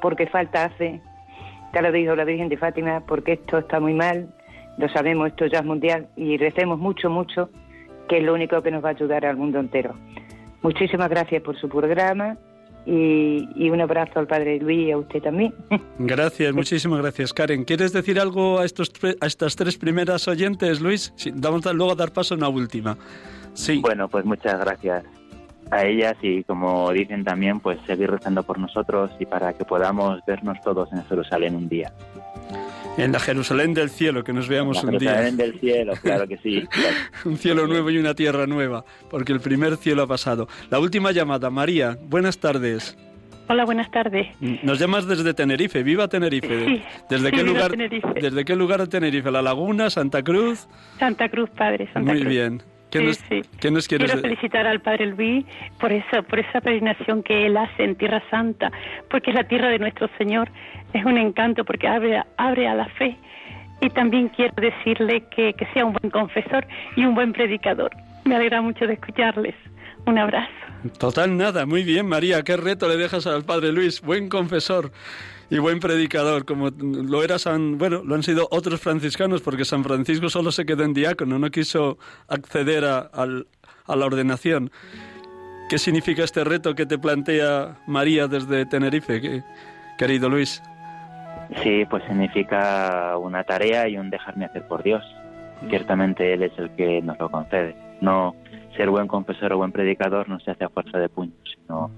E: porque falta hace, ya lo dijo la Virgen de Fátima, porque esto está muy mal, lo sabemos, esto ya es mundial, y recemos mucho, mucho, que es lo único que nos va a ayudar al mundo entero. Muchísimas gracias por su programa y, un abrazo al padre Luis y a usted también. [LAUGHS]
A: Gracias, muchísimas gracias, Karen. ¿Quieres decir algo a, estos a estas tres primeras oyentes, Luis? Sí, vamos a luego a dar paso a una última. Sí.
B: Bueno, pues muchas gracias a ellas y como dicen también, pues seguir rezando por nosotros y para que podamos vernos todos en Jerusalén un día.
A: En la Jerusalén del cielo, que nos veamos un
B: día. Jerusalén del cielo, claro que sí. [LAUGHS]
A: un cielo nuevo y una tierra nueva, porque el primer cielo ha pasado. La última llamada, María, buenas tardes.
F: Hola, buenas tardes.
A: Nos llamas desde Tenerife, viva Tenerife.
F: Sí,
A: ¿Desde qué lugar? ¿Desde qué lugar de Tenerife? ¿La Laguna, Santa Cruz?
F: Santa Cruz, padre, Santa
A: Muy bien. ¿Qué, nos, quieres
F: Quiero felicitar al Padre Luis por esa, por esa peregrinación que él hace en Tierra Santa, porque es la tierra de nuestro Señor. Es un encanto porque abre, abre a la fe y también quiero decirle que, que sea un buen confesor y un buen predicador. Me alegra mucho de escucharles. Un abrazo.
A: Total nada, muy bien María, qué reto le dejas al Padre Luis, buen confesor y buen predicador, como lo era San, bueno, lo han sido otros franciscanos, porque San Francisco solo se quedó en diácono, no quiso acceder a, a la ordenación. ¿Qué significa este reto que te plantea María desde Tenerife, querido Luis?
B: Sí, pues significa una tarea y un dejarme hacer por Dios. Ciertamente Él es el que nos lo concede. No ser buen confesor o buen predicador no se hace a fuerza de puños, sino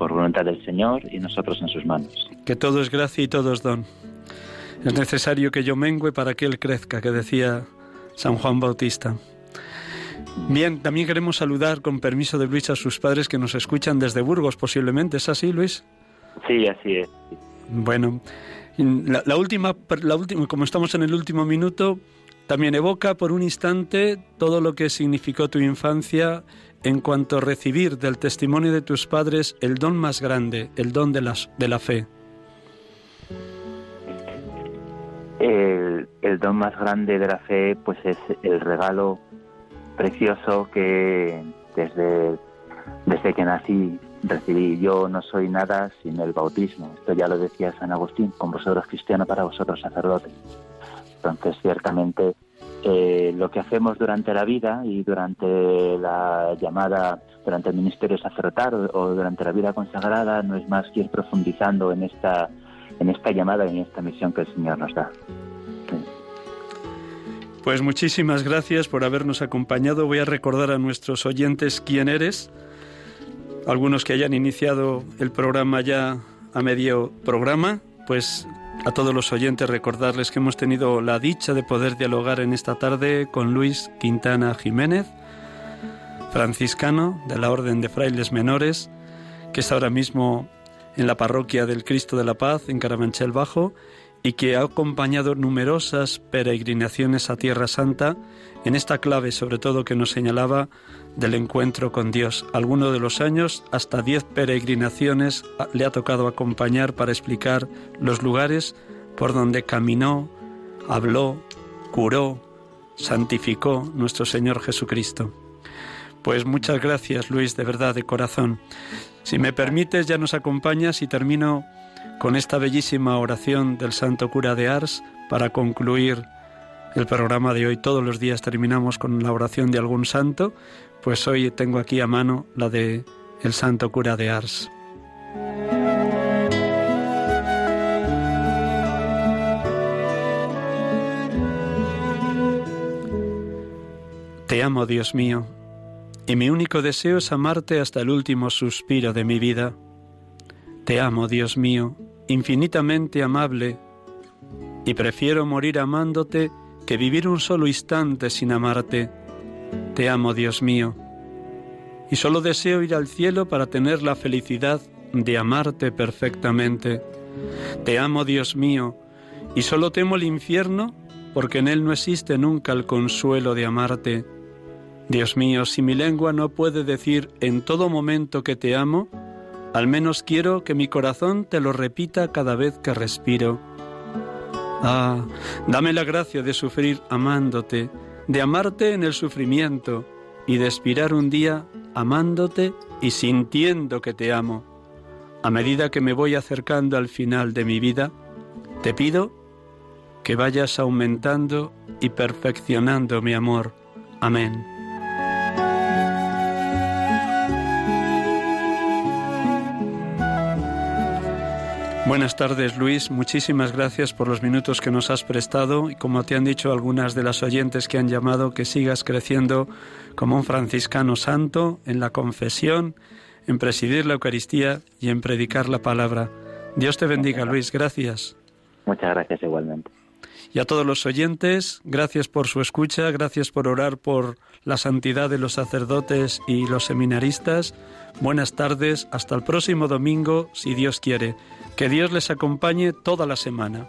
B: por voluntad del Señor y nosotros en sus manos.
A: Que todo es gracia y todo es don. Es necesario que yo mengüe para que Él crezca, que decía San Juan Bautista. Bien, también queremos saludar con permiso de Luis a sus padres que nos escuchan desde Burgos, posiblemente. ¿Es así, Luis?
B: Sí, así es.
A: Bueno, la, última, la última, como estamos en el último minuto, también evoca por un instante todo lo que significó tu infancia en cuanto a recibir del testimonio de tus padres el don más grande, el don de, de la fe.
B: El, don más grande de la fe pues es el regalo precioso que desde, desde que nací recibí. Yo no soy nada sin el bautismo. Esto ya lo decía San Agustín, con vosotros cristiano, para vosotros sacerdotes. Entonces, ciertamente, eh, lo que hacemos durante la vida y durante la llamada, durante el ministerio sacerdotal o, durante la vida consagrada no es más que ir profundizando en esta, en esta llamada y en esta misión que el Señor nos da.
A: Pues muchísimas gracias por habernos acompañado. Voy a recordar a nuestros oyentes quién eres. Algunos que hayan iniciado el programa ya a medio programa, pues a todos los oyentes recordarles que hemos tenido la dicha de poder dialogar en esta tarde con Luis Quintana Jiménez, franciscano de la Orden de Frailes Menores, que está ahora mismo en la parroquia del Cristo de la Paz en Carabanchel Bajo y que ha acompañado numerosas peregrinaciones a Tierra Santa en esta clave sobre todo que nos señalaba del encuentro con Dios. Algunos de los años, hasta diez peregrinaciones le ha tocado acompañar para explicar los lugares por donde caminó, habló, curó, santificó nuestro Señor Jesucristo. Pues muchas gracias, Luis, de verdad, de corazón. Si me permites, ya nos acompañas y termino con esta bellísima oración del Santo Cura de Ars para concluir el programa de hoy. Todos los días terminamos con la oración de algún santo, pues hoy tengo aquí a mano la de el Santo Cura de Ars. Te amo, Dios mío, y mi único deseo es amarte hasta el último suspiro de mi vida. Te amo, Dios mío, infinitamente amable, y prefiero morir amándote que vivir un solo instante sin amarte. Te amo, Dios mío, y solo deseo ir al cielo para tener la felicidad de amarte perfectamente. Te amo, Dios mío, y solo temo el infierno porque en él no existe nunca el consuelo de amarte. Dios mío, si mi lengua no puede decir en todo momento que te amo, al menos quiero que mi corazón te lo repita cada vez que respiro. Ah, dame la gracia de sufrir amándote, de amarte en el sufrimiento y de expirar un día amándote y sintiendo que te amo. A medida que me voy acercando al final de mi vida, te pido que vayas aumentando y perfeccionando mi amor. Amén. Buenas tardes Luis, muchísimas gracias por los minutos que nos has prestado y como te han dicho algunas de las oyentes que han llamado, que sigas creciendo como un franciscano santo en la confesión, en presidir la Eucaristía y en predicar la palabra. Dios te bendiga Luis, gracias.
B: Muchas gracias igualmente.
A: Y a todos los oyentes, gracias por su escucha, gracias por orar por la santidad de los sacerdotes y los seminaristas. Buenas tardes, hasta el próximo domingo, si Dios quiere. Que Dios les acompañe toda la semana.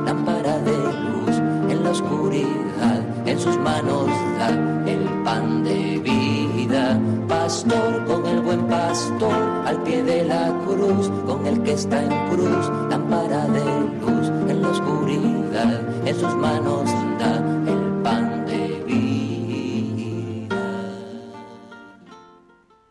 G: el que está en cruz,